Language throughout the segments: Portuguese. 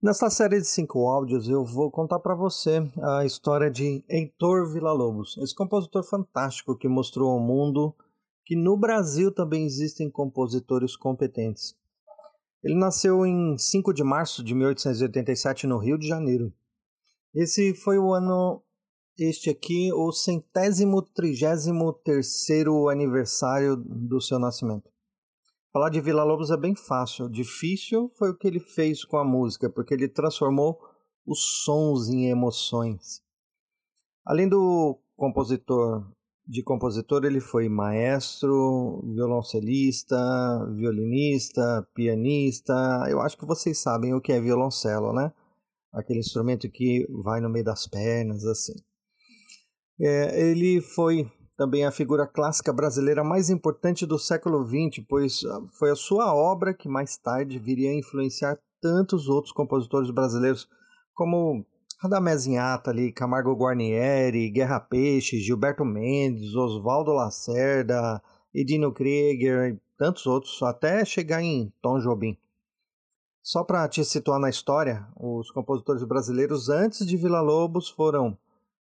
Nesta série de cinco áudios, eu vou contar para você a história de Heitor Villa-Lobos, esse compositor fantástico que mostrou ao mundo que no Brasil também existem compositores competentes. Ele nasceu em 5 de março de 1887 no Rio de Janeiro. Esse foi o ano, este aqui, o centésimo trigésimo terceiro aniversário do seu nascimento. Falar de Vila Lobos é bem fácil. Difícil foi o que ele fez com a música, porque ele transformou os sons em emoções. Além do compositor, de compositor, ele foi maestro, violoncelista, violinista, pianista. Eu acho que vocês sabem o que é violoncelo, né? Aquele instrumento que vai no meio das pernas, assim. É, ele foi também a figura clássica brasileira mais importante do século XX, pois ah, foi a sua obra que mais tarde viria a influenciar tantos outros compositores brasileiros, como Radamés Inhatali, Camargo Guarnieri, Guerra Peixe, Gilberto Mendes, Oswaldo Lacerda, Edino Krieger e tantos outros, até chegar em Tom Jobim. Só para te situar na história, os compositores brasileiros antes de Vila Lobos foram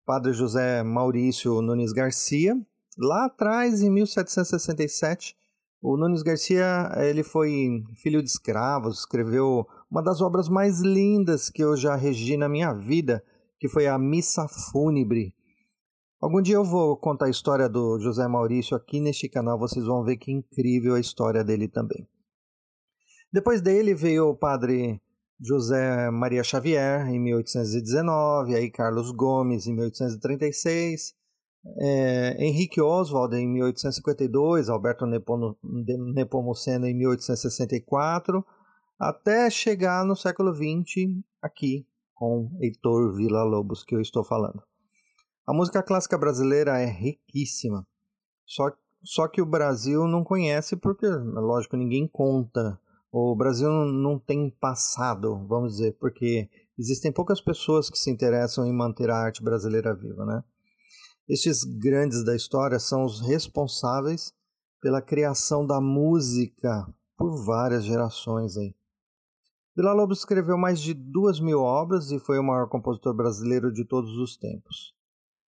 Padre José Maurício Nunes Garcia. Lá atrás, em 1767, o Nunes Garcia ele foi filho de escravos, escreveu uma das obras mais lindas que eu já regi na minha vida, que foi a Missa Fúnebre. Algum dia eu vou contar a história do José Maurício aqui neste canal, vocês vão ver que incrível a história dele também. Depois dele veio o padre José Maria Xavier, em 1819, aí Carlos Gomes, em 1836, é, Henrique Oswald, em 1852, Alberto Nepomuceno, em 1864, até chegar no século XX, aqui, com Heitor Villa-Lobos, que eu estou falando. A música clássica brasileira é riquíssima, só, só que o Brasil não conhece porque, lógico, ninguém conta o Brasil não tem passado, vamos dizer, porque existem poucas pessoas que se interessam em manter a arte brasileira viva, né? Estes grandes da história são os responsáveis pela criação da música por várias gerações aí. Vila Lobos escreveu mais de duas mil obras e foi o maior compositor brasileiro de todos os tempos.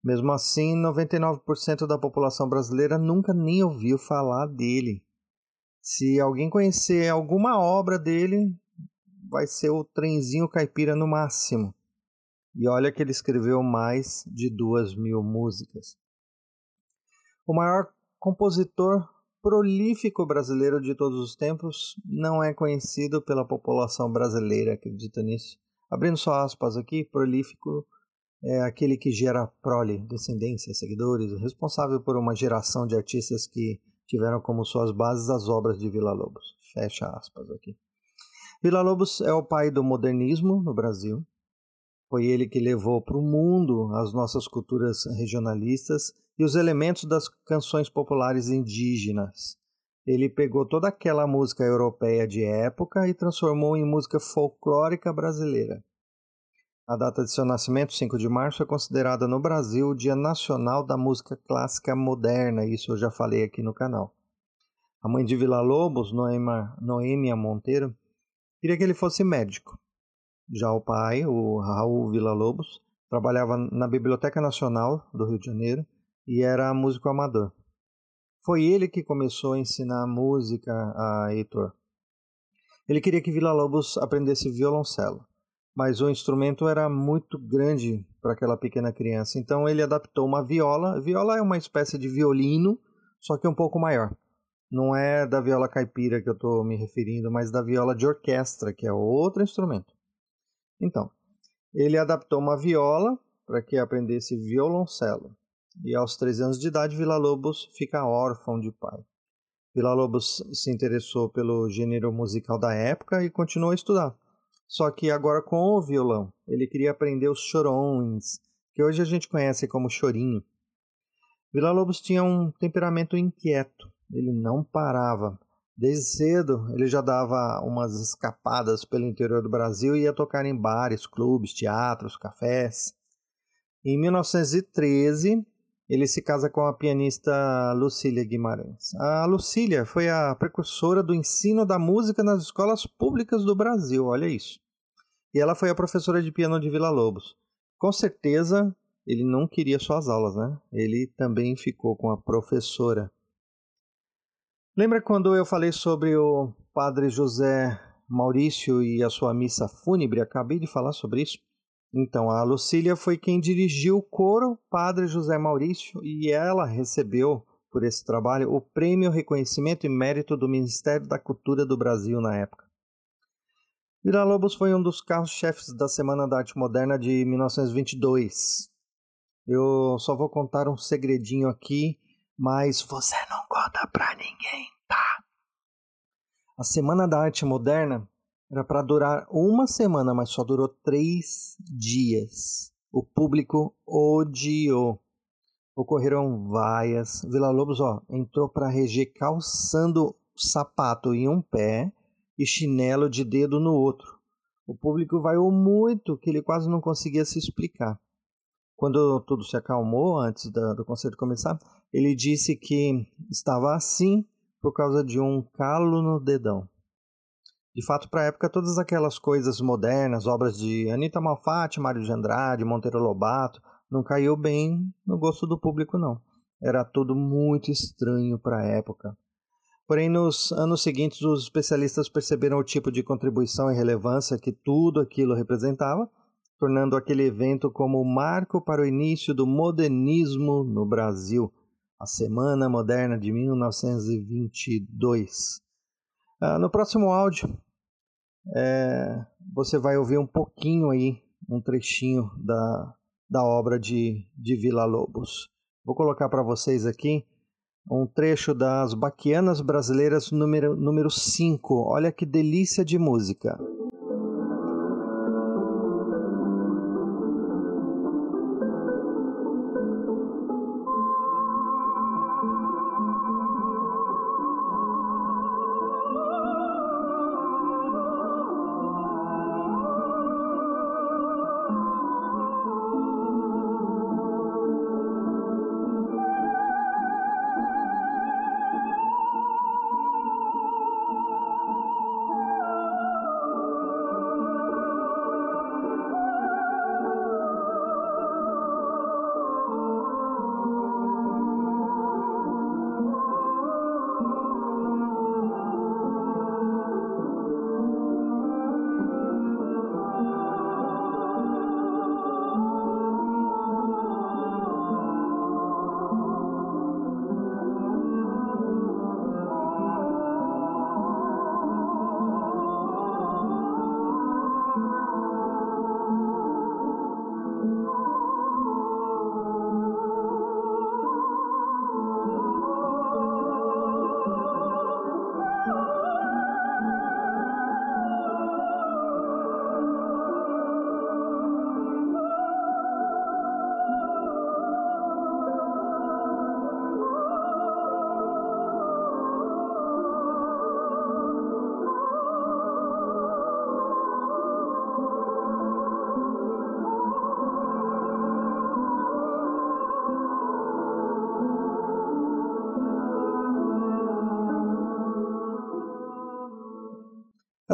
Mesmo assim, 99% da população brasileira nunca nem ouviu falar dele. Se alguém conhecer alguma obra dele, vai ser o Trenzinho Caipira no máximo. E olha que ele escreveu mais de duas mil músicas. O maior compositor prolífico brasileiro de todos os tempos não é conhecido pela população brasileira, acredita nisso? Abrindo só aspas aqui, prolífico é aquele que gera prole, descendência, seguidores, responsável por uma geração de artistas que tiveram como suas bases as obras de Vila Lobos. Fecha aspas aqui. Vila Lobos é o pai do modernismo no Brasil. Foi ele que levou para o mundo as nossas culturas regionalistas e os elementos das canções populares indígenas. Ele pegou toda aquela música europeia de época e transformou em música folclórica brasileira. A data de seu nascimento, 5 de março, é considerada no Brasil o Dia Nacional da Música Clássica Moderna, isso eu já falei aqui no canal. A mãe de Vila Lobos, Noema, Noêmia Monteiro, queria que ele fosse médico. Já o pai, o Raul Vila Lobos, trabalhava na Biblioteca Nacional do Rio de Janeiro e era músico amador. Foi ele que começou a ensinar música a Heitor. Ele queria que Vila Lobos aprendesse violoncelo mas o instrumento era muito grande para aquela pequena criança. Então ele adaptou uma viola. Viola é uma espécie de violino, só que um pouco maior. Não é da viola caipira que eu estou me referindo, mas da viola de orquestra, que é outro instrumento. Então, ele adaptou uma viola para que aprendesse violoncelo. E aos 13 anos de idade, Vila Lobos fica órfão de pai. Vila Lobos se interessou pelo gênero musical da época e continuou a estudar só que agora com o violão. Ele queria aprender os chorões, que hoje a gente conhece como chorinho. Vila Lobos tinha um temperamento inquieto, ele não parava. Desde cedo ele já dava umas escapadas pelo interior do Brasil e ia tocar em bares, clubes, teatros, cafés. Em 1913, ele se casa com a pianista Lucília Guimarães. A Lucília foi a precursora do ensino da música nas escolas públicas do Brasil, olha isso. E ela foi a professora de piano de Vila Lobos. Com certeza ele não queria só as aulas, né? Ele também ficou com a professora. Lembra quando eu falei sobre o padre José Maurício e a sua missa fúnebre? Acabei de falar sobre isso. Então, a Lucília foi quem dirigiu o coro Padre José Maurício e ela recebeu por esse trabalho o prêmio Reconhecimento e Mérito do Ministério da Cultura do Brasil na época. Vila Lobos foi um dos carros-chefes da Semana da Arte Moderna de 1922. Eu só vou contar um segredinho aqui, mas você não conta pra ninguém, tá? A Semana da Arte Moderna era para durar uma semana, mas só durou três dias. O público odiou. Ocorreram vaias. Vila Lobos ó, entrou para reger calçando sapato em um pé e chinelo de dedo no outro. O público vaiou muito que ele quase não conseguia se explicar. Quando tudo se acalmou, antes do concerto começar, ele disse que estava assim por causa de um calo no dedão. De fato, para a época, todas aquelas coisas modernas, obras de Anita Malfatti, Mário de Andrade, Monteiro Lobato, não caiu bem no gosto do público, não. Era tudo muito estranho para a época. Porém, nos anos seguintes, os especialistas perceberam o tipo de contribuição e relevância que tudo aquilo representava, tornando aquele evento como marco para o início do modernismo no Brasil, a Semana Moderna de 1922. Ah, no próximo áudio, é, você vai ouvir um pouquinho aí, um trechinho da, da obra de, de Vila Lobos. Vou colocar para vocês aqui um trecho das Baquianas Brasileiras número, número 5. Olha que delícia de música.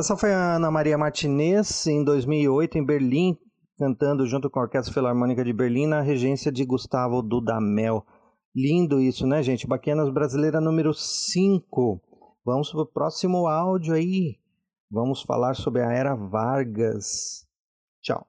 Essa foi a Ana Maria Martinez em 2008 em Berlim, cantando junto com a Orquestra Filarmônica de Berlim na regência de Gustavo Dudamel. Lindo isso, né, gente? Baquianas Brasileira número 5. Vamos para o próximo áudio aí. Vamos falar sobre a Era Vargas. Tchau.